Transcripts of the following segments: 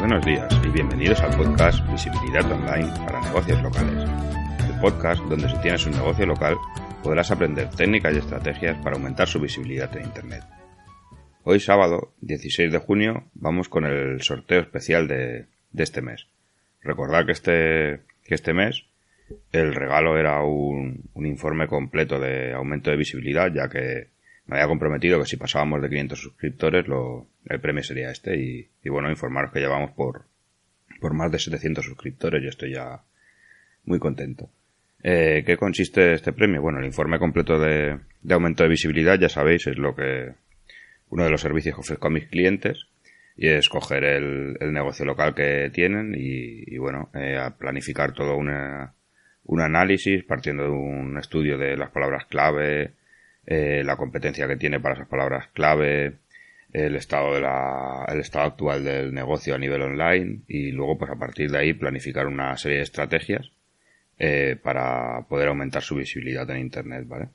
Buenos días y bienvenidos al podcast Visibilidad Online para negocios locales. El podcast donde si tienes un negocio local podrás aprender técnicas y estrategias para aumentar su visibilidad en Internet. Hoy sábado, 16 de junio, vamos con el sorteo especial de, este mes. Recordad que este, que este mes el regalo era un, un informe completo de aumento de visibilidad, ya que me había comprometido que si pasábamos de 500 suscriptores, lo, el premio sería este. Y, bueno, informaros que llevamos por, por más de 700 suscriptores y estoy ya muy contento. Eh, ¿Qué consiste este premio? Bueno, el informe completo de, de, aumento de visibilidad, ya sabéis, es lo que uno de los servicios que ofrezco a mis clientes y es coger el, el negocio local que tienen y, y bueno, eh, a planificar todo una, un análisis partiendo de un estudio de las palabras clave, eh, la competencia que tiene para esas palabras clave, el estado de la, el estado actual del negocio a nivel online y luego pues a partir de ahí planificar una serie de estrategias eh, para poder aumentar su visibilidad en internet, ¿vale?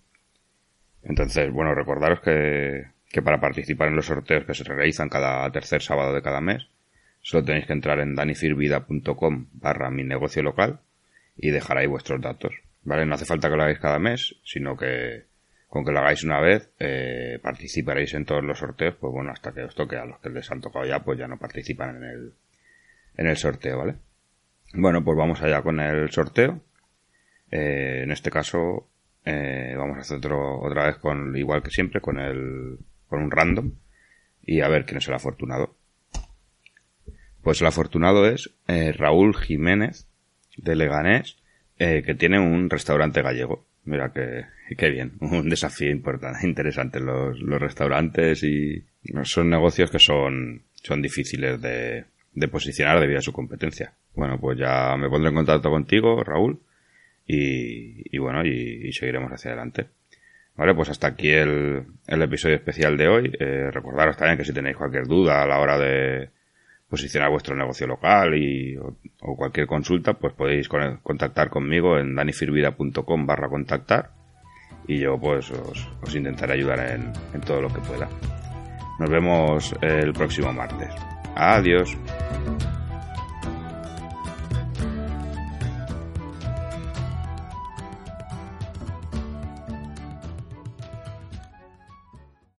Entonces, bueno, recordaros que, que para participar en los sorteos que se realizan cada tercer sábado de cada mes, solo tenéis que entrar en danifirvida.com barra mi negocio local y dejar ahí vuestros datos, ¿vale? No hace falta que lo hagáis cada mes, sino que con que lo hagáis una vez, eh, participaréis en todos los sorteos, pues bueno, hasta que os toque a los que les han tocado ya, pues ya no participan en el, en el sorteo, ¿vale? Bueno, pues vamos allá con el sorteo. Eh, en este caso, eh, vamos a hacer otro, otra vez con, igual que siempre, con el, con un random y a ver quién es el afortunado. Pues el afortunado es Raúl Jiménez de Leganés, que tiene un restaurante gallego. Mira que, qué bien, un desafío importante, interesante. Los, los restaurantes y son negocios que son, son difíciles de, de posicionar debido a su competencia. Bueno, pues ya me pondré en contacto contigo, Raúl, y, y bueno, y, seguiremos hacia adelante. Vale, pues hasta aquí el, el episodio especial de hoy. Eh, recordaros también que si tenéis cualquier duda a la hora de, posicionar vuestro negocio local y, o, cualquier consulta, pues podéis contactar conmigo en danifirvida.com barra contactar y yo pues os, os intentaré ayudar en, en todo lo que pueda. Nos vemos el próximo martes. Adiós.